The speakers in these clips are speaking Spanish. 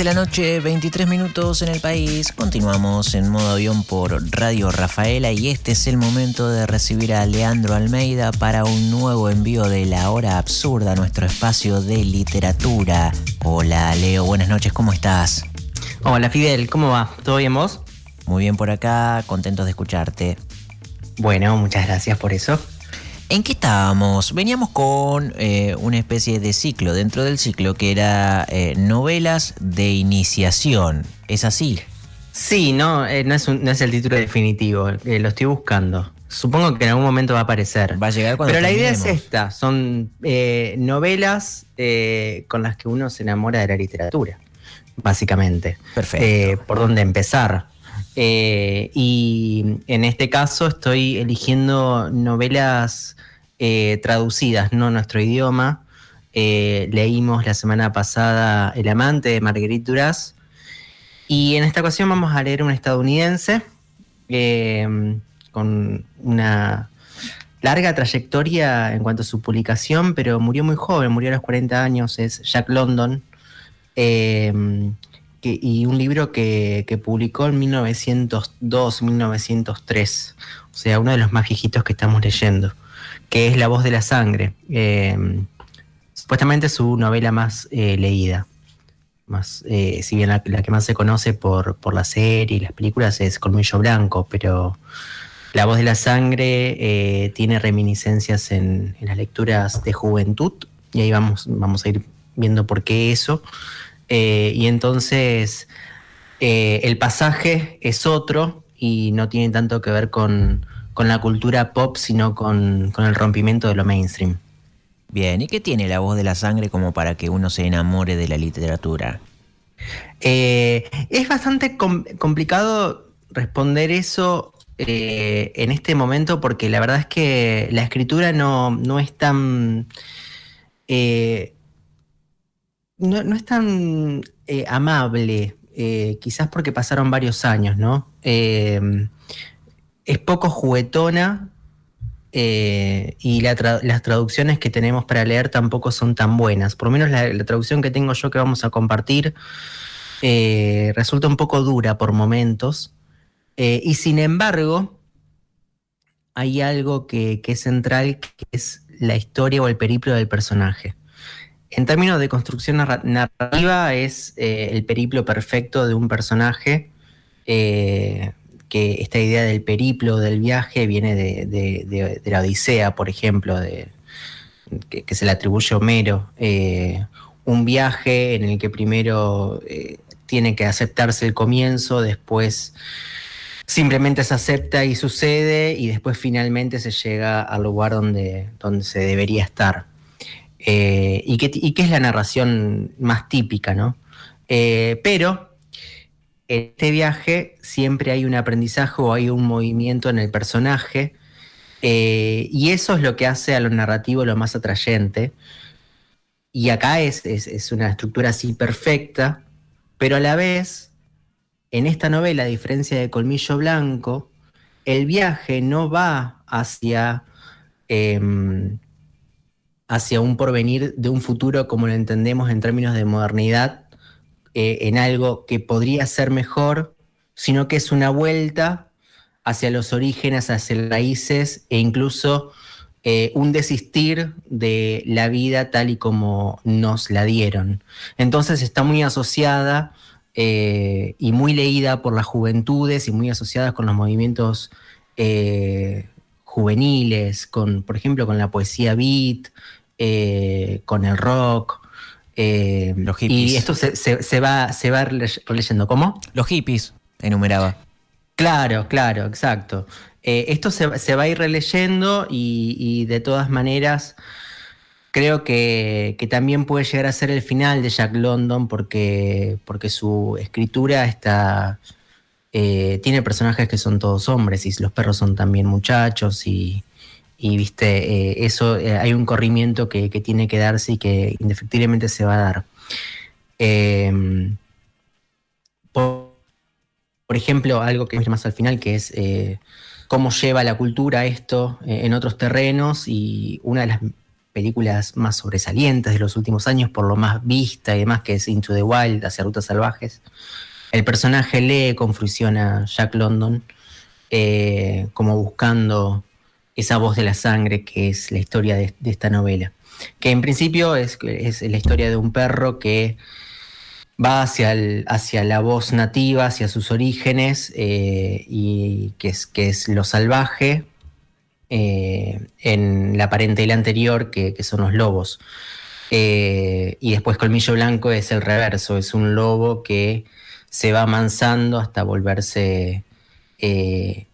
de la noche, 23 minutos en el país. Continuamos en modo avión por Radio Rafaela y este es el momento de recibir a Leandro Almeida para un nuevo envío de La Hora Absurda, nuestro espacio de literatura. Hola Leo, buenas noches, ¿cómo estás? Hola Fidel, ¿cómo va? ¿Todo bien vos? Muy bien por acá, contentos de escucharte. Bueno, muchas gracias por eso. ¿En qué estábamos? Veníamos con eh, una especie de ciclo dentro del ciclo que era eh, novelas de iniciación. ¿Es así? Sí, no, eh, no, es no, es el título definitivo, lo estoy buscando. Supongo que en algún momento va a aparecer. Va a llegar cuando Pero la idea es esta, son novelas con las que uno se enamora de la literatura, básicamente. Perfecto. por dónde empezar. y en este caso estoy eligiendo novelas eh, traducidas, no nuestro idioma. Eh, leímos la semana pasada El amante de Marguerite Duras. Y en esta ocasión vamos a leer un estadounidense eh, con una larga trayectoria en cuanto a su publicación, pero murió muy joven, murió a los 40 años, es Jack London. y un libro que, que publicó en 1902-1903, o sea, uno de los más viejitos que estamos leyendo que es La voz de la sangre. Eh, supuestamente su novela más eh, leída. Más, eh, si bien la, que más se conoce por, la serie y las películas es Colmillo Blanco, pero La voz de la sangre tiene reminiscencias en, las lecturas de juventud, y ahí vamos, vamos a ir viendo por qué eso. y entonces el pasaje es otro y no tiene tanto que ver con, con la cultura pop, sino con, el rompimiento de lo mainstream. Bien, ¿y qué tiene la voz de la sangre como para que uno se enamore de la literatura? Eh, es bastante complicado responder eso eh, en este momento porque la verdad es que la escritura no, es tan... Eh, no, es tan amable, quizás porque pasaron varios años, ¿no? Es poco juguetona eh, y las traducciones que tenemos para leer tampoco son tan buenas. Por lo menos la, traducción que tengo yo que vamos a compartir eh, resulta un poco dura por momentos. Eh, y sin embargo, hay algo que, es central, que es la historia o el periplo del personaje. En términos de construcción narrativa, es el periplo perfecto de un personaje que esta idea del periplo, del viaje, viene de, la Odisea, por ejemplo, de, que, se le atribuye a Homero. Eh, un viaje en el que primero eh, tiene que aceptarse el comienzo, después simplemente se acepta y sucede, y después finalmente se llega al lugar donde, donde se debería estar. Eh, y, que, y, es la narración más típica, ¿no? pero en este viaje siempre hay un aprendizaje o hay un movimiento en el personaje. Eh, y eso es lo que hace a lo narrativo lo más atrayente. Y acá es, una estructura así perfecta, pero a la vez, en esta novela, a diferencia de Colmillo Blanco, el viaje no va hacia, em, hacia un porvenir de un futuro como lo entendemos en términos de modernidad, eh, en algo que podría ser mejor, sino que es una vuelta hacia los orígenes, hacia raíces e incluso eh, un desistir de la vida tal y como nos la dieron. Entonces está muy asociada eh, y muy leída por las juventudes y muy asociada con los movimientos juveniles, con, por ejemplo, con la poesía beat, con el rock, eh, los hippies. Y esto se, va, se va releyendo. ¿Cómo? Los hippies, enumeraba. Claro, claro, exacto. Eh, esto se, va a ir releyendo y, de todas maneras creo que, también puede llegar a ser el final de Jack London porque, porque su escritura está, eh, tiene personajes que son todos hombres y los perros son también muchachos y, y viste, eh, eso eh, hay un corrimiento que, tiene que darse y que indefectiblemente se va a dar. Em, por, ejemplo, algo que es más al final, que es eh, cómo lleva la cultura esto en otros terrenos y una de las películas más sobresalientes de los últimos años, por lo más vista y demás, que es Into the Wild, hacia Rutas Salvajes. El personaje lee con fruición a Jack London, como buscando esa voz de la sangre que es la historia de, esta novela. Que en principio es, es, la historia de un perro que va hacia, hacia la voz nativa, hacia sus orígenes, eh, y que es, que es lo salvaje, eh, en la parentela anterior, que, son los lobos. y después Colmillo Blanco es el reverso, es un lobo que se va amansando hasta volverse eh,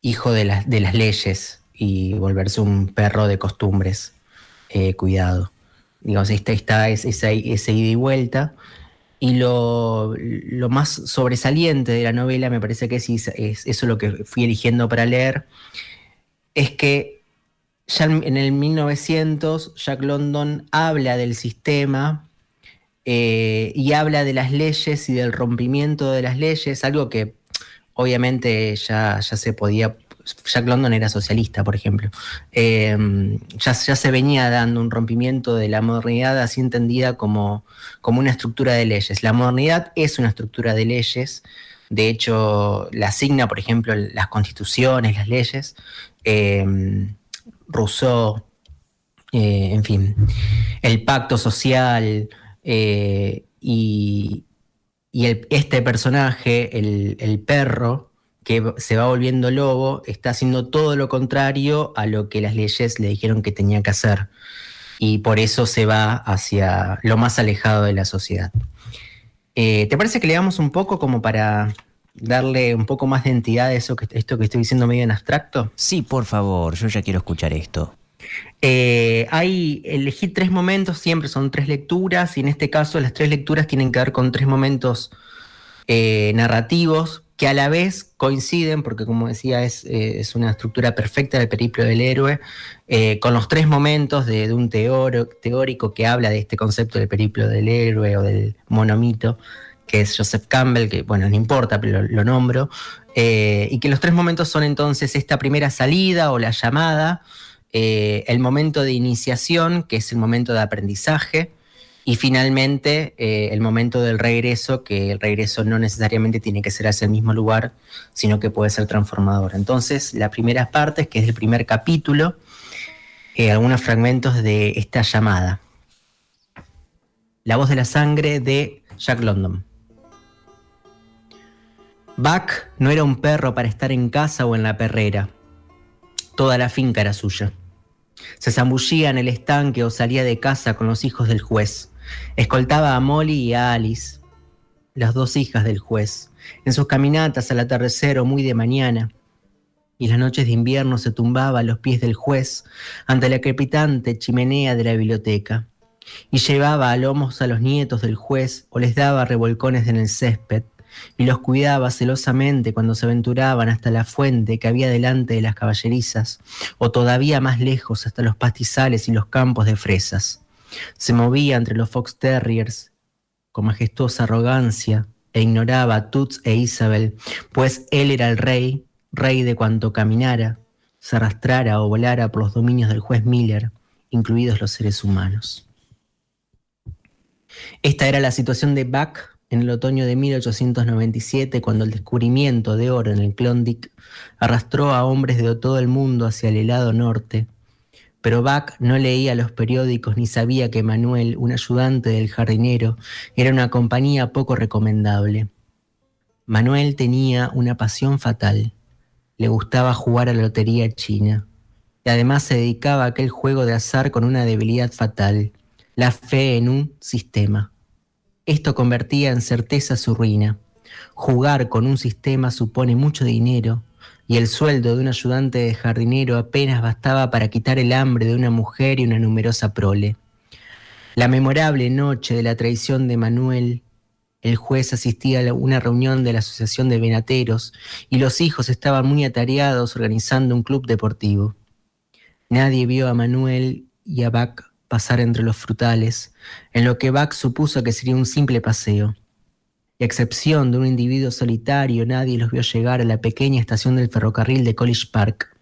hijo de, las leyes y volverse un perro de costumbres, eh, cuidado. Digamos, está, está ese, ida y vuelta. Y lo, más sobresaliente de la novela, me parece que es, es, eso lo que fui eligiendo para leer, es que ya en el 1900 Jack London habla del sistema eh, y habla de las leyes y del rompimiento de las leyes, algo que obviamente ya, ya se podía, Jack London era socialista, por ejemplo, em, ya, ya, se venía dando un rompimiento de la modernidad así entendida como, como una estructura de leyes. La modernidad es una estructura de leyes, de hecho la asigna, por ejemplo, las constituciones, las leyes. Em, Rousseau, eh, en fin, el pacto social, eh, y, este personaje, el, perro, que se va volviendo lobo, está haciendo todo lo contrario a lo que las leyes le dijeron que tenía que hacer. Y por eso se va hacia lo más alejado de la sociedad. Eh, ¿Te parece que le damos un poco como para darle un poco más de entidad a eso que, esto que estoy diciendo medio en abstracto? Sí, por favor, yo ya quiero escuchar esto. Eh, hay elegí tres momentos, siempre son tres lecturas, y en este caso las tres lecturas tienen que ver con tres momentos eh, narrativos que a la vez coinciden, porque como decía, es, eh, una estructura perfecta del periplo del héroe, con los tres momentos de, un teórico que habla de este concepto del periplo del héroe o del monomito, que es Joseph Campbell, que bueno, no importa, pero lo nombro, y que los tres momentos son entonces esta primera salida o la llamada, eh, el momento de iniciación, que es el momento de aprendizaje, y finalmente eh, el momento del regreso, que el regreso no necesariamente tiene que ser hacia el mismo lugar, sino que puede ser transformador. Entonces, la primera parte, que es el primer capítulo, eh, algunos fragmentos de esta llamada. La voz de la sangre de Jack London. Buck no era un perro para estar en casa o en la perrera. Toda la finca era suya. Se zambullía en el estanque o salía de casa con los hijos del juez. Escoltaba a Molly y a Alice, las dos hijas del juez, en sus caminatas al atardecer o muy de mañana. Y las noches de invierno se tumbaba a los pies del juez ante la crepitante chimenea de la biblioteca y llevaba a lomos a los nietos del juez o les daba revolcones en el césped y los cuidaba celosamente cuando se aventuraban hasta la fuente que había delante de las caballerizas, o todavía más lejos hasta los pastizales y los campos de fresas. Se movía entre los fox terriers con majestuosa arrogancia e ignoraba a Toots e Isabel, pues él era el rey, rey de cuanto caminara, se arrastrara o volara por los dominios del juez Miller, incluidos los seres humanos. Esta era la situación de Buck en el otoño de 1897, cuando el descubrimiento de oro en el Klondike arrastró a hombres de todo el mundo hacia el helado norte. Pero Bach no leía los periódicos ni sabía que Manuel, un ayudante del jardinero, era una compañía poco recomendable. Manuel tenía una pasión fatal. Le gustaba jugar a la lotería china. Y además se dedicaba a aquel juego de azar con una debilidad fatal, la fe en un sistema. Esto convertía en certeza su ruina. Jugar con un sistema supone mucho dinero y el sueldo de un ayudante de jardinero apenas bastaba para quitar el hambre de una mujer y una numerosa prole. La memorable noche de la traición de Manuel, el juez asistía a una reunión de la Asociación de Venateros y los hijos estaban muy atareados organizando un club deportivo. Nadie vio a Manuel y a Bach pasar entre los frutales, en lo que Bach supuso que sería un simple paseo. Y a excepción de un individuo solitario, nadie los vio llegar a la pequeña estación del ferrocarril de College Park.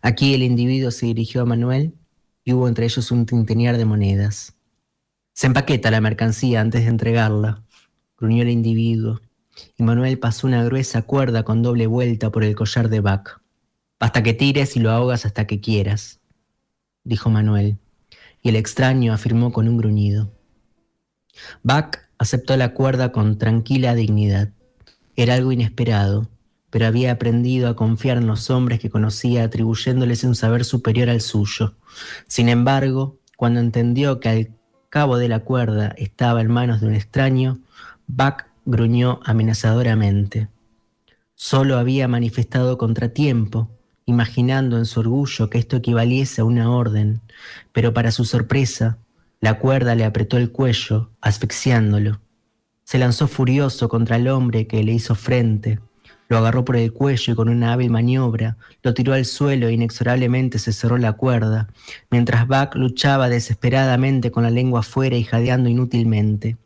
Aquí el individuo se dirigió a Manuel, y hubo entre ellos un tintenear de monedas. Se empaqueta la mercancía antes de entregarla, gruñó el individuo, y Manuel pasó una gruesa cuerda con doble vuelta por el collar de Buck. Basta que tires y lo ahogas hasta que quieras, dijo Manuel, y el extraño afirmó con un gruñido. Buck aceptó la cuerda con tranquila dignidad. Era algo inesperado, pero había aprendido a confiar en los hombres que conocía atribuyéndoles un saber superior al suyo. Sin embargo, cuando entendió que al cabo de la cuerda estaba en manos de un extraño, Buck gruñó amenazadoramente. Solo había manifestado contratiempo, imaginando en su orgullo que esto equivaliese a una orden, pero para su sorpresa, la cuerda le apretó el cuello, asfixiándolo. Se lanzó furioso contra el hombre que le hizo frente, lo agarró por el cuello y con una hábil maniobra lo tiró al suelo e inexorablemente se cerró la cuerda, mientras Buck luchaba desesperadamente con la lengua afuera y jadeando inútilmente.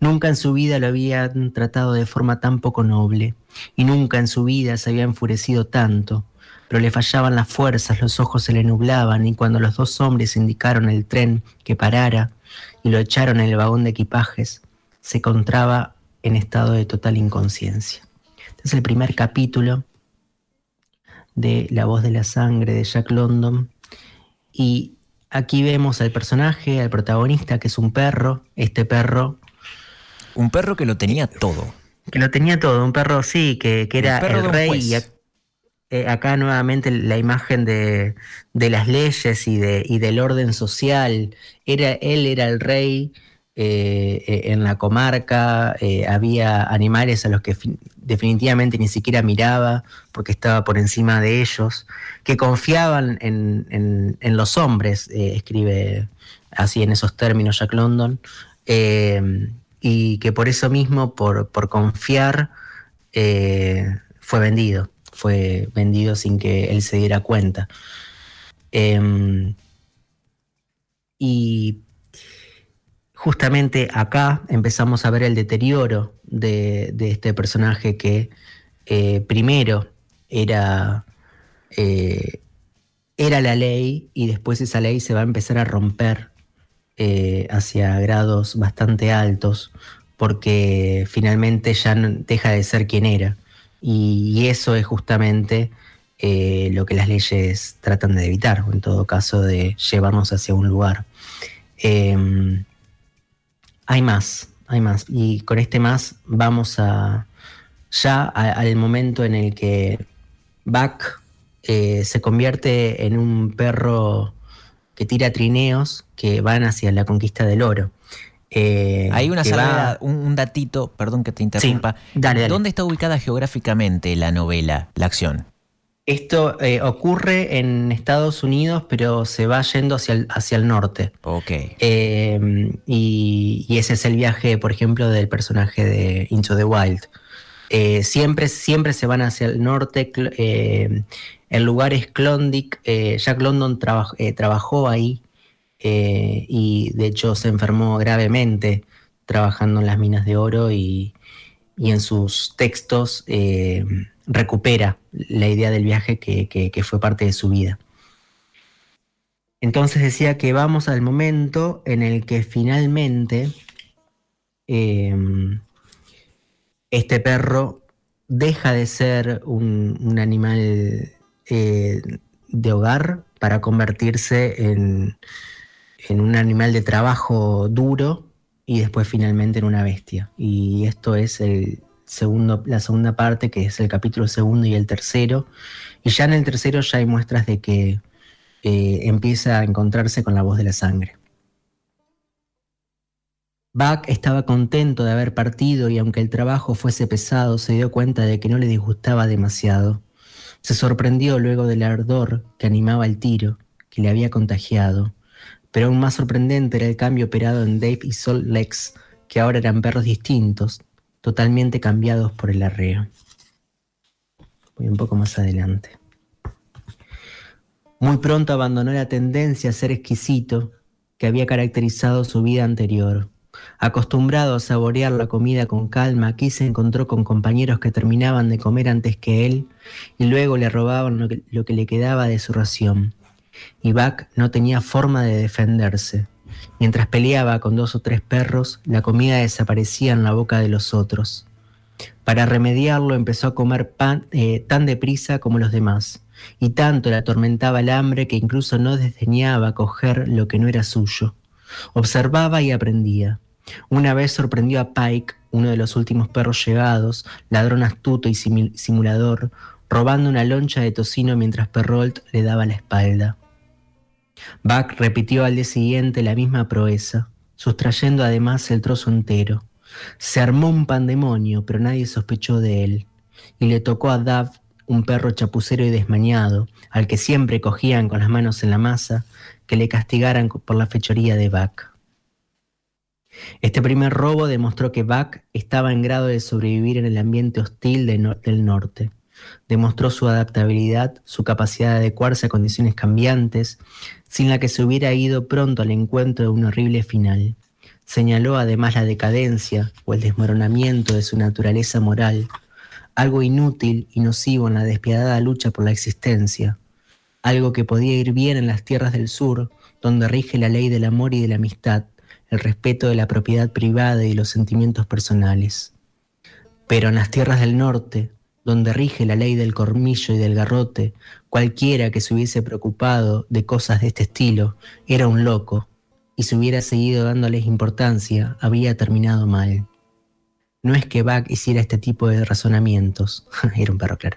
Nunca en su vida lo habían tratado de forma tan poco noble, y nunca en su vida se había enfurecido tanto, pero le fallaban las fuerzas, los ojos se le nublaban, y cuando los dos hombres indicaron el tren que parara y lo echaron en el vagón de equipajes, se encontraba en estado de total inconsciencia. Este es el primer capítulo de La voz de la sangre de Jack London. Y aquí vemos al personaje, al protagonista, que es un perro. Este perro. Un perro que lo tenía todo. Que lo tenía todo, un perro, sí, que, era el rey. Y eh, acá nuevamente la imagen de, las leyes y, de, y del orden social. Era, él era el rey eh, eh, en la comarca había animales a los que definitivamente ni siquiera miraba porque estaba por encima de ellos, que confiaban en, los hombres, escribe así en esos términos Jack London, y que por eso mismo, por, por confiar, fue vendido, fue vendido sin que él se diera cuenta. Em, y justamente acá empezamos a ver el deterioro de, este personaje que eh, primero era, eh, era la ley y después esa ley se va a empezar a romper eh, hacia grados bastante altos porque finalmente ya deja de ser quien era. Y, eso es justamente lo que las leyes tratan de evitar, o en todo caso de llevarnos hacia un lugar. Em, hay más, hay más. Y con este más vamos a ya al momento en el que Buck eh, se convierte en un perro que tira trineos que van hacia la conquista del oro. Eh, Hay una salvedad, un, datito, perdón que te interrumpa. ¿Dónde está ubicada geográficamente la novela, la acción? Esto eh, ocurre en Estados Unidos, pero se va yendo hacia el, hacia el norte. Ok. Eh, y, ese es el viaje, por ejemplo, del personaje de Into the Wild. Eh, siempre, siempre se van hacia el norte. el lugar es Klondike. Jack London trabajó ahí y de hecho se enfermó gravemente trabajando en las minas de oro y, y en sus textos recupera la idea del viaje que, fue parte de su vida. Entonces decía que vamos al momento en el que finalmente em, este perro deja de ser un, animal eh, de hogar para convertirse en, en, un animal de trabajo duro y después finalmente en una bestia. Y esto es el, segundo, la segunda parte, que es el capítulo segundo y el tercero. Y ya en el tercero ya hay muestras de que eh, empieza a encontrarse con la voz de la sangre. Buck estaba contento de haber partido y aunque el trabajo fuese pesado, se dio cuenta de que no le disgustaba demasiado. Se sorprendió luego del ardor que animaba el tiro, que le había contagiado. Pero aún más sorprendente era el cambio operado en Dave y Sol Lex, que ahora eran perros distintos, totalmente cambiados por el arreo. Voy un poco más adelante. Muy pronto abandonó la tendencia a ser exquisito que había caracterizado su vida anterior. Acostumbrado a saborear la comida con calma, aquí se encontró con compañeros que terminaban de comer antes que él y luego le robaban lo que, lo que le quedaba de su ración. Y Buck no tenía forma de defenderse. Mientras peleaba con dos o tres perros, la comida desaparecía en la boca de los otros. Para remediarlo empezó a comer pan eh, tan deprisa como los demás, y tanto le atormentaba el hambre que incluso no desdeñaba coger lo que no era suyo. Observaba y aprendía. Una vez sorprendió a Pike, uno de los últimos perros llegados, ladrón astuto y simulador, robando una loncha de tocino mientras Perrault le daba la espalda. Buck repitió al día siguiente la misma proeza, sustrayendo además el trozo entero. Se armó un pandemonio, pero nadie sospechó de él, y le tocó a Dav, un perro chapucero y desmañado, al que siempre cogían con las manos en la masa, que le castigaran por la fechoría de Buck. Este primer robo demostró que Buck estaba en grado de sobrevivir en el ambiente hostil del norte. Demostró su adaptabilidad, su capacidad de adecuarse a condiciones cambiantes, sin la que se hubiera ido pronto al encuentro de un horrible final. Señaló además la decadencia o el desmoronamiento de su naturaleza moral, algo inútil y nocivo en la despiadada lucha por la existencia, algo que podía ir bien en las tierras del sur, donde rige la ley del amor y de la amistad, el respeto de la propiedad privada y los sentimientos personales. Pero en las tierras del norte, donde rige la ley del cormillo y del garrote, cualquiera que se hubiese preocupado de cosas de este estilo era un loco, y si hubiera seguido dándoles importancia, había terminado mal. No es que Buck hiciera este tipo de razonamientos, era un perro claro,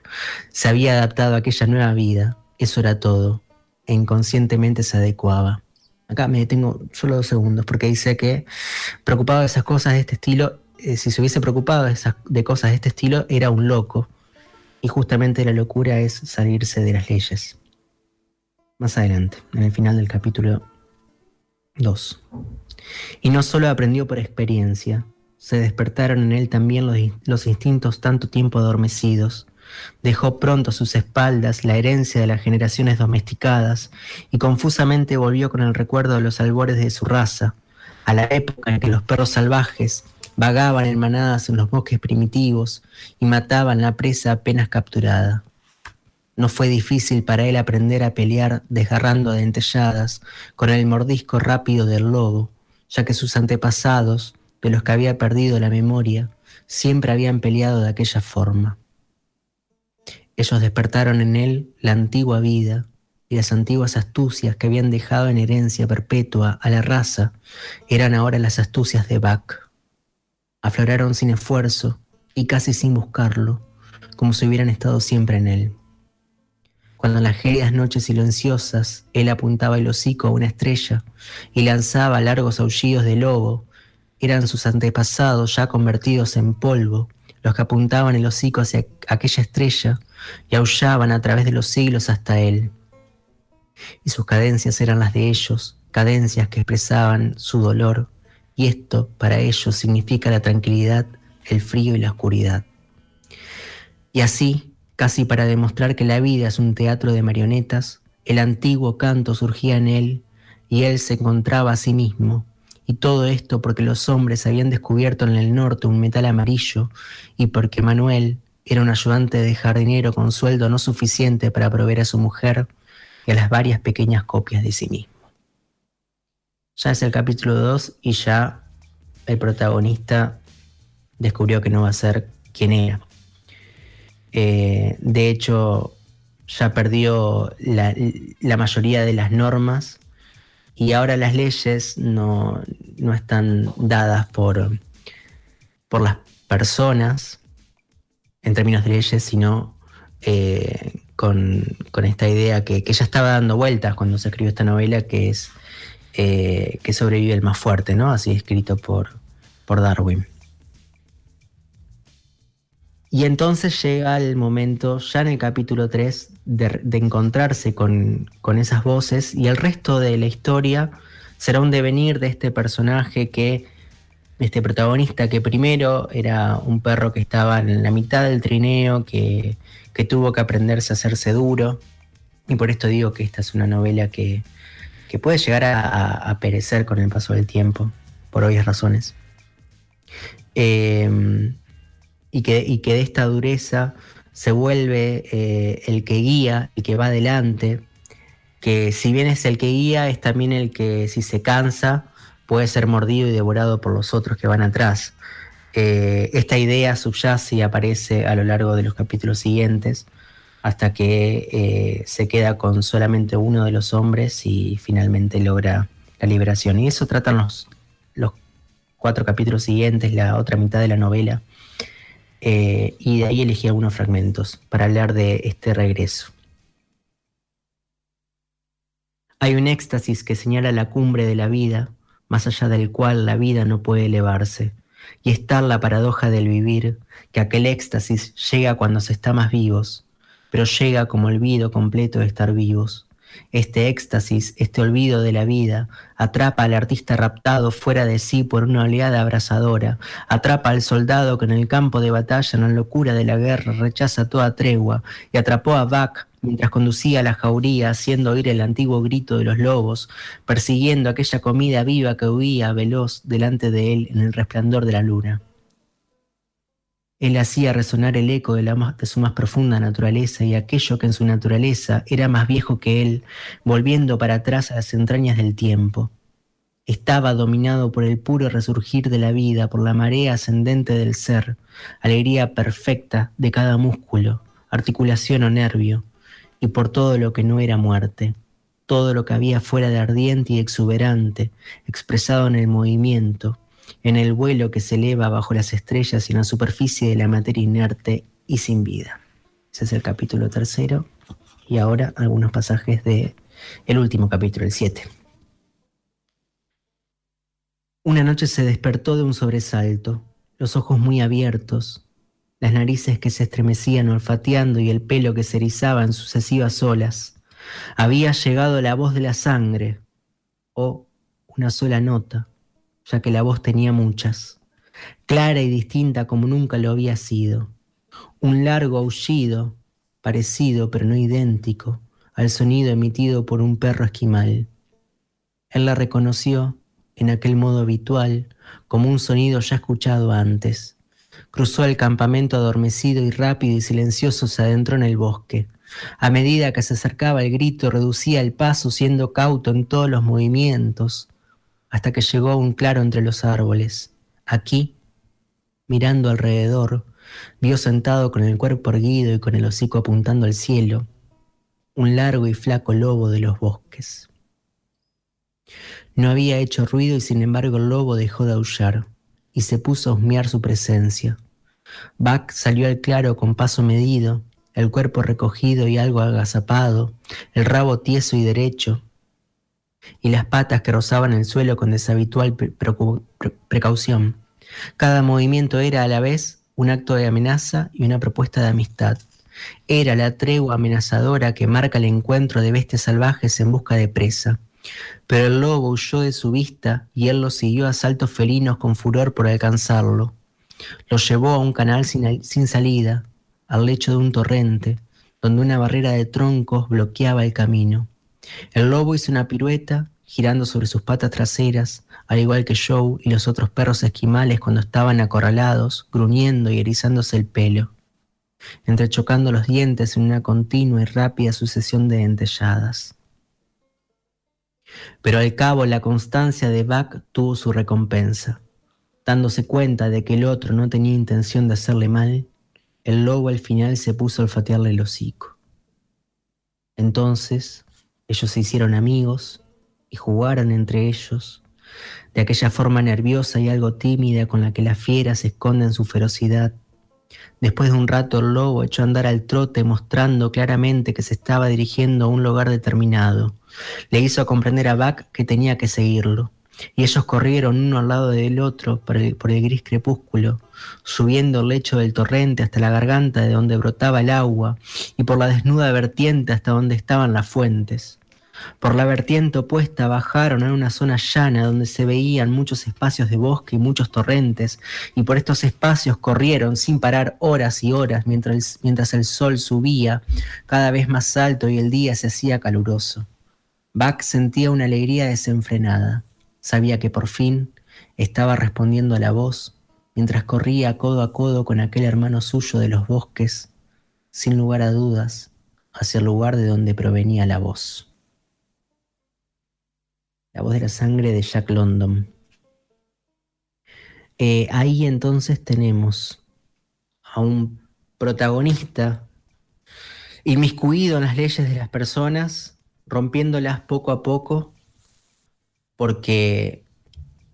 se había adaptado a aquella nueva vida, eso era todo, e inconscientemente se adecuaba. Acá me detengo solo dos segundos, porque dice que preocupado de esas cosas de este estilo, eh, si se hubiese preocupado de cosas de este estilo, era un loco. Y justamente la locura es salirse de las leyes. Más adelante, en el final del capítulo 2. Y no solo aprendió por experiencia, se despertaron en él también los, instintos tanto tiempo adormecidos. Dejó pronto a sus espaldas la herencia de las generaciones domesticadas y confusamente volvió con el recuerdo de los albores de su raza, a la época en que los perros salvajes vagaban en manadas en los bosques primitivos y mataban la presa apenas capturada. No fue difícil para él aprender a pelear desgarrando dentelladas con el mordisco rápido del lobo, ya que sus antepasados, de los que había perdido la memoria, siempre habían peleado de aquella forma. Ellos despertaron en él la antigua vida y las antiguas astucias que habían dejado en herencia perpetua a la raza eran ahora las astucias de Buck. Afloraron sin esfuerzo y casi sin buscarlo, como si hubieran estado siempre en él. Cuando en las gélidas noches silenciosas él apuntaba el hocico a una estrella y lanzaba largos aullidos de lobo, eran sus antepasados ya convertidos en polvo los que apuntaban el hocico hacia aquella estrella y aullaban a través de los siglos hasta él. Y sus cadencias eran las de ellos, cadencias que expresaban su dolor, y esto para ellos significa la tranquilidad, el frío y la oscuridad. Y así, Casi para demostrar que la vida es un teatro de marionetas, el antiguo canto surgía en él y él se encontraba a sí mismo. Y todo esto porque los hombres habían descubierto en el norte un metal amarillo y porque Manuel era un ayudante de jardinero con sueldo no suficiente para proveer a su mujer y a las varias pequeñas copias de sí mismo. Ya es el capítulo 2 y ya el protagonista descubrió que no va a ser quien era. Eh, de hecho, ya perdió la, mayoría de las normas y ahora las leyes no, están dadas por, por las personas en términos de leyes, sino eh, con, esta idea que, ya estaba dando vueltas cuando se escribió esta novela, que es eh, que sobrevive el más fuerte, ¿no? Así escrito por, por Darwin. Y entonces llega el momento, ya en el capítulo 3, de, encontrarse con, esas voces y el resto de la historia será un devenir de este personaje que, este protagonista que primero era un perro que estaba en la mitad del trineo, que, tuvo que aprenderse a hacerse duro. Y por esto digo que esta es una novela que, puede llegar a, perecer con el paso del tiempo, por obvias razones. Y que, y que de esta dureza se vuelve eh, el que guía, el que va adelante, que si bien es el que guía, es también el que si se cansa puede ser mordido y devorado por los otros que van atrás. Eh, esta idea subyace y aparece a lo largo de los capítulos siguientes hasta que eh, se queda con solamente uno de los hombres y finalmente logra la liberación. Y eso tratan los, cuatro capítulos siguientes, la otra mitad de la novela. Eh, y de ahí elegí algunos fragmentos para hablar de este regreso. Hay un éxtasis que señala la cumbre de la vida, más allá del cual la vida no puede elevarse. Y está la paradoja del vivir, que aquel éxtasis llega cuando se está más vivos, pero llega como olvido completo de estar vivos. Este éxtasis, este olvido de la vida, atrapa al artista raptado fuera de sí por una oleada abrasadora, atrapa al soldado que en el campo de batalla, en la locura de la guerra, rechaza toda tregua, y atrapó a Bach mientras conducía la jauría, haciendo oír el antiguo grito de los lobos, persiguiendo aquella comida viva que huía veloz delante de él en el resplandor de la luna. Él hacía resonar el eco de, su más profunda naturaleza y aquello que en su naturaleza era más viejo que él, volviendo para atrás a las entrañas del tiempo. Estaba dominado por el puro resurgir de la vida, por la marea ascendente del ser, alegría perfecta de cada músculo, articulación o nervio, y por todo lo que no era muerte, todo lo que había fuera de ardiente y exuberante, expresado en el movimiento, en el vuelo que se eleva bajo las estrellas y en la superficie de la materia inerte y sin vida. Ese es el capítulo tercero y ahora algunos pasajes de el último capítulo, el 7. Una noche se despertó de un sobresalto, los ojos muy abiertos, las narices que se estremecían olfateando y el pelo que se erizaba en sucesivas olas. Había llegado la voz de la sangre, o una sola nota, ya que la voz tenía muchas, clara y distinta como nunca lo había sido. Un largo aullido, parecido pero no idéntico, al sonido emitido por un perro esquimal. Él la reconoció, en aquel modo habitual, como un sonido ya escuchado antes. Cruzó el campamento adormecido y rápido y silencioso se adentró en el bosque. A medida que se acercaba el grito, reducía el paso, siendo cauto en todos los movimientos, hasta que llegó a un claro entre los árboles. Aquí, mirando alrededor, vio sentado con el cuerpo erguido y con el hocico apuntando al cielo, un largo y flaco lobo de los bosques. No había hecho ruido y sin embargo el lobo dejó de aullar y se puso a husmear su presencia. Buck salió al claro con paso medido, el cuerpo recogido y algo agazapado, el rabo tieso y derecho, y las patas que rozaban el suelo con deshabitual precaución. Cada movimiento era a la vez un acto de amenaza y una propuesta de amistad. Era la tregua amenazadora que marca el encuentro de bestias salvajes en busca de presa. Pero el lobo huyó de su vista y él lo siguió a saltos felinos con furor por alcanzarlo. Lo llevó a un canal sin, salida, al lecho de un torrente, donde una barrera de troncos bloqueaba el camino. El lobo hizo una pirueta, girando sobre sus patas traseras, al igual que Joe y los otros perros esquimales cuando estaban acorralados, gruñendo y erizándose el pelo, entrechocando los dientes en una continua y rápida sucesión de dentelladas. Pero al cabo la constancia de Buck tuvo su recompensa. Dándose cuenta de que el otro no tenía intención de hacerle mal, el lobo al final se puso a olfatearle el hocico. Entonces, ellos se hicieron amigos y jugaron entre ellos, de aquella forma nerviosa y algo tímida con la que la fiera se esconde en su ferocidad. Después de un rato el lobo echó a andar al trote mostrando claramente que se estaba dirigiendo a un lugar determinado. Le hizo comprender a Buck que tenía que seguirlo y ellos corrieron uno al lado del otro por el, por el, gris crepúsculo, subiendo el lecho del torrente hasta la garganta de donde brotaba el agua y por la desnuda vertiente hasta donde estaban las fuentes. Por la vertiente opuesta bajaron a una zona llana donde se veían muchos espacios de bosque y muchos torrentes, y por estos espacios corrieron sin parar horas y horas mientras el, mientras el sol subía cada vez más alto y el día se hacía caluroso. Buck sentía una alegría desenfrenada. Sabía que por fin estaba respondiendo a la voz mientras corría codo a codo con aquel hermano suyo de los bosques, sin lugar a dudas, hacia el lugar de donde provenía la voz. La voz de la sangre de Jack London. Eh, ahí entonces tenemos a un protagonista inmiscuido en las leyes de las personas, rompiéndolas poco a poco, porque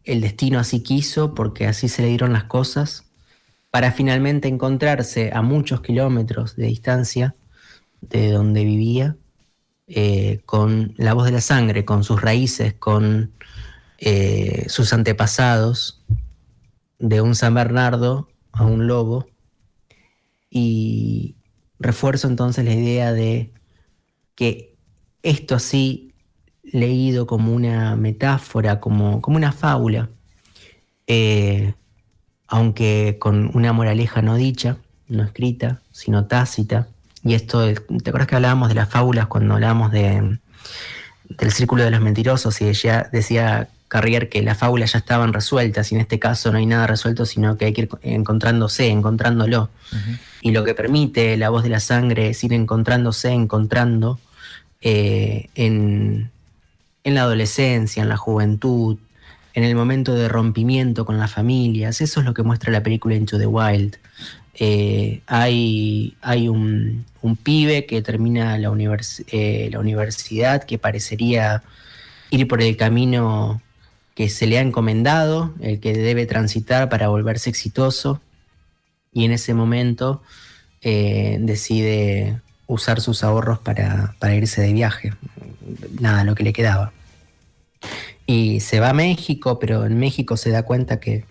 el destino así quiso, porque así se le dieron las cosas, para finalmente encontrarse a muchos kilómetros de distancia de donde vivía, eh, con la voz de la sangre, con sus raíces, con eh, sus antepasados, de un San Bernardo a un lobo, y refuerzo entonces la idea de que esto así leído como una metáfora, como, como una fábula, eh, aunque con una moraleja no dicha, no escrita, sino tácita. Y esto, ¿te acuerdas que hablábamos de las fábulas cuando hablábamos de, del círculo de los mentirosos? Y ella decía Carrier que las fábulas ya estaban resueltas y en este caso no hay nada resuelto, sino que hay que ir encontrándose, encontrándolo. Y lo que permite la voz de la sangre es ir encontrándose, encontrando eh, en, en la adolescencia, en la juventud, en el momento de rompimiento con las familias. Eso es lo que muestra la película Into the Wild. Eh, hay un, pibe que termina la, eh, la universidad que parecería ir por el camino que se le ha encomendado, el que debe transitar para volverse exitoso, y en ese momento eh, decide usar sus ahorros para, para irse de viaje, nada, lo que le quedaba. Y se va a México, pero en México se da cuenta que,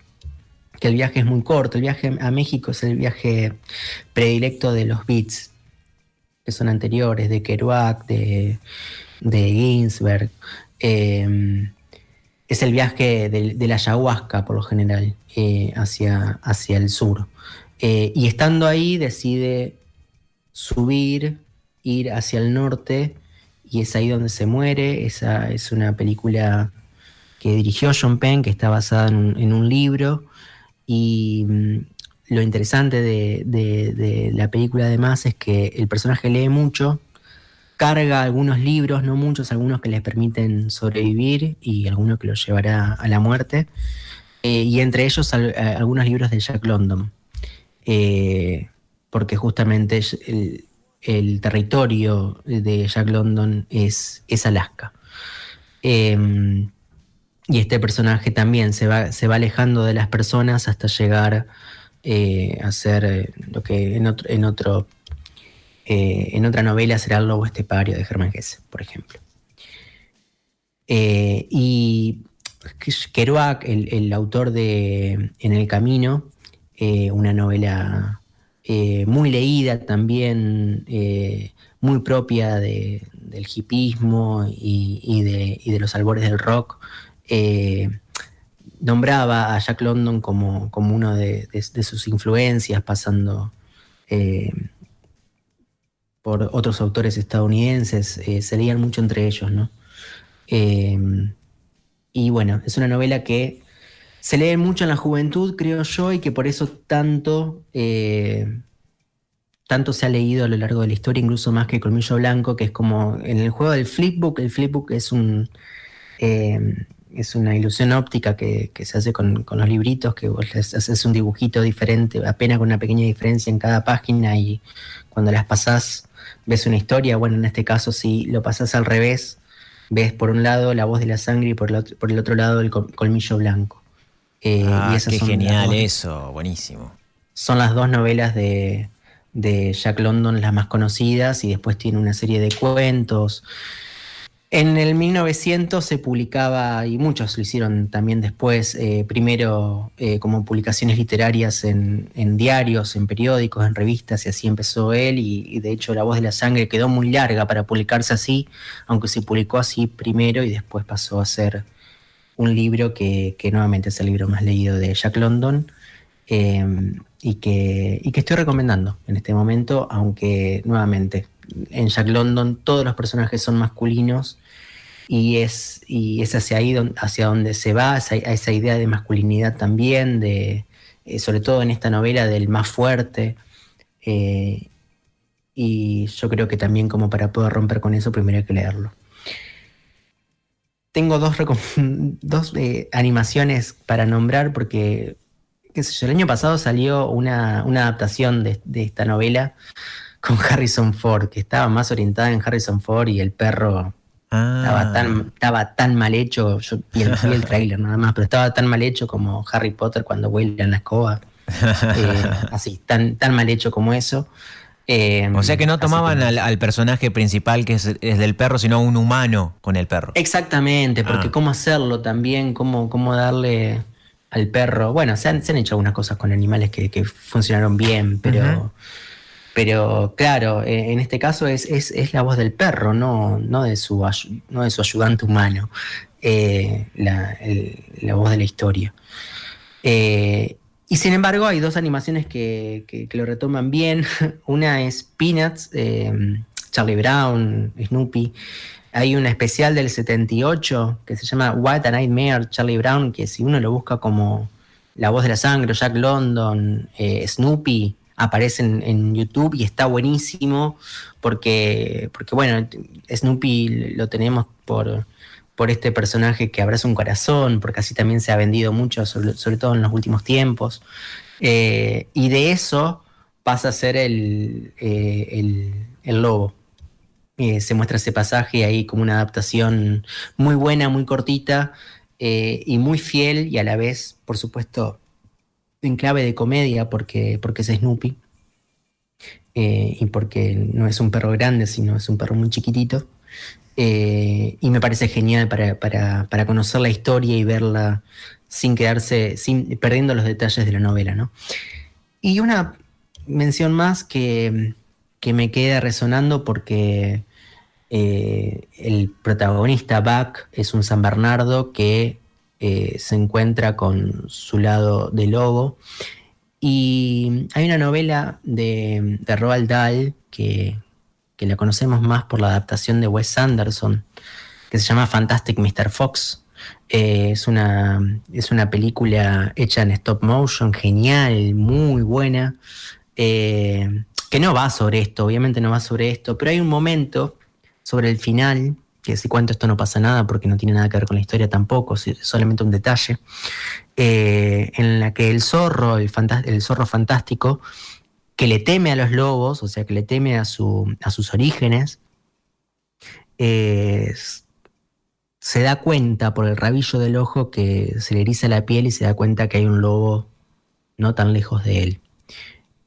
el viaje es muy corto. El viaje a México es el viaje predilecto de los beats, que son anteriores, de Kerouac, de, de Ginsberg. Em, es el viaje de, la ayahuasca, por lo general, eh, hacia, hacia el sur. Eh, y estando ahí decide subir, ir hacia el norte, y es ahí donde se muere. Esa es una película que dirigió John Penn, que está basada en un, libro. Y mm, lo interesante de, la película además es que el personaje lee mucho, carga algunos libros, no muchos, algunos que les permiten sobrevivir y algunos que los llevará a la muerte. Eh, y entre ellos eh, algunos libros de Jack London. Eh, porque justamente el, territorio de Jack London es, es Alaska. Em, y este personaje también se va, se va alejando de las personas hasta llegar eh, a ser eh, lo que en otro, en otro eh, en otra novela será el lobo estepario de Germán Gese, por ejemplo. y Kerouac, el, autor de En el Camino, una novela muy leída también, muy propia del hipismo y, de, y, de, los albores del rock, eh, nombraba a Jack London como, como uno de, sus influencias, pasando eh, por otros autores estadounidenses, eh, se leían mucho entre ellos, ¿no? y bueno, es una novela que se lee mucho en la juventud, creo yo, y que por eso tanto, tanto se ha leído a lo largo de la historia, incluso más que Colmillo Blanco, que es como en el juego del flipbook, el flipbook es un es una ilusión óptica que, se hace con, los libritos, que vos haces un dibujito diferente, apenas con una pequeña diferencia en cada página y cuando las pasás ves una historia. Bueno, en este caso si lo pasás al revés, ves por un lado la voz de la sangre y por el otro, por el otro lado el colmillo blanco. Eh, ah, qué genial eso, buenísimo. Son las dos novelas de, de Jack London las más conocidas y después tiene una serie de cuentos. En el 1900 se publicaba, y muchos lo hicieron también después, eh, primero eh, como publicaciones literarias en, diarios, en periódicos, en revistas, y así empezó él, y, de hecho La Voz de la Sangre quedó muy larga para publicarse así, aunque se publicó así primero y después pasó a ser un libro que, nuevamente es el libro más leído de Jack London, em, y, que, y que estoy recomendando en este momento, aunque nuevamente en Jack London todos los personajes son masculinos y es, y es hacia ahí hacia donde se va, esa idea de masculinidad también, de, eh, sobre todo en esta novela del más fuerte. Eh, y yo creo que también como para poder romper con eso primero hay que leerlo. tengo dos, dos eh, animaciones para nombrar porque, el año pasado salió una, adaptación de, esta novela con Harrison Ford, que estaba más orientada en Harrison Ford y el perro estaba, ah. tan, estaba tan mal hecho, yo vi el, vi el trailer nada más, pero estaba tan mal hecho como Harry Potter cuando huele en la escoba. Eh, así, tan, tan mal hecho como eso. Eh, o sea que no tomaban Al, personaje principal que es, del perro, sino un humano con el perro. Exactamente, porque ah. cómo hacerlo también, cómo, cómo darle al perro. Bueno, se han, hecho algunas cosas con animales que, funcionaron bien, pero, pero claro, eh, en este caso es, es, la voz del perro, no, no, de, su, no de su ayudante humano, la, la, voz de la historia. Eh, y sin embargo, hay dos animaciones que, lo retoman bien. Una es Peanuts, eh, Charlie Brown, Snoopy. Hay una especial del 78 que se llama What a Nightmare, Charlie Brown, que si uno lo busca como La Voz de la Sangre, Jack London, eh, Snoopy, aparecen en YouTube y está buenísimo porque, porque bueno, Snoopy lo tenemos por por este personaje que abraza un corazón, porque así también se ha vendido mucho, sobre, todo en los últimos tiempos. Eh, y de eso pasa a ser el, eh, el, lobo. Eh, se muestra ese pasaje ahí como una adaptación muy buena, muy cortita y muy fiel y a la vez, por supuesto, en clave de comedia porque, porque es Snoopy y porque no es un perro grande, sino es un perro muy chiquitito. Eh, y me parece genial para, conocer la historia y verla sin quedarse, sin, perdiendo los detalles de la novela. ¿no? Y una mención más que, me queda resonando porque eh, el protagonista, Buck, es un San Bernardo que eh, se encuentra con su lado de lobo. Y hay una novela de, Roald Dahl que, que la conocemos más por la adaptación de Wes Anderson, que se llama Fantastic Mr. Fox. Eh, es, una, es una película hecha en stop motion, genial, muy buena, eh, que no va sobre esto, obviamente no va sobre esto, pero hay un momento sobre el final, que si cuento esto no pasa nada porque no tiene nada que ver con la historia tampoco, solamente un detalle, eh, en la que el zorro, el, zorro fantástico, que le teme a los lobos, o sea, que le teme a, su, a sus orígenes, se da cuenta por el rabillo del ojo que se le eriza la piel y se da cuenta que hay un lobo no tan lejos de él.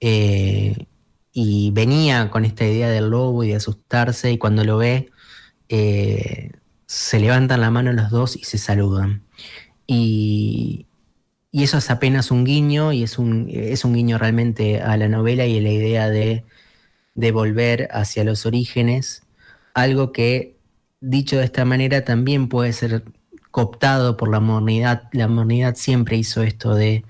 Eh, y venía con esta idea del lobo y de asustarse y cuando lo ve, eh, se levantan la mano los dos y se saludan. Y, eso es apenas un guiño y es un, es un guiño realmente a la novela y a la idea de, de volver hacia los orígenes, algo que dicho de esta manera también puede ser cooptado por la modernidad. La modernidad siempre hizo esto de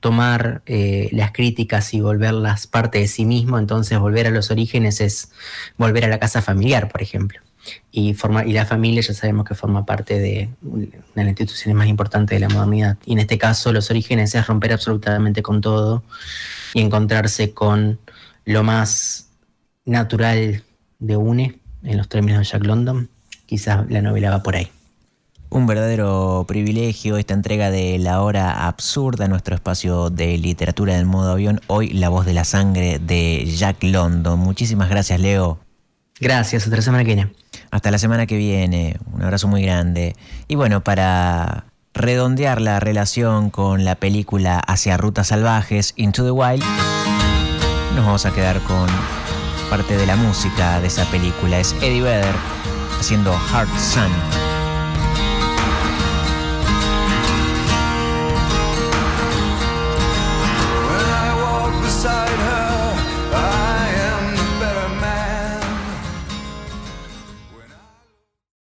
tomar eh, las críticas y volverlas parte de sí mismo, entonces volver a los orígenes es volver a la casa familiar, por ejemplo y, y la familia ya sabemos que forma parte de una de las instituciones más importantes de la modernidad. Y en este caso los orígenes es romper absolutamente con todo y encontrarse con lo más natural de UNE, en los términos de Jack London. Quizás la novela va por ahí. Un verdadero privilegio esta entrega de La Hora Absurda, nuestro espacio de literatura del modo avión. Hoy La Voz de la Sangre de Jack London. Muchísimas gracias, Leo. Gracias, hasta la semana que viene. Hasta la semana que viene, un abrazo muy grande. Y bueno, para redondear la relación con la película Hacia Rutas Salvajes, Into the Wild, nos vamos a quedar con parte de la música de esa película. Es Eddie Vedder haciendo Hard Sun.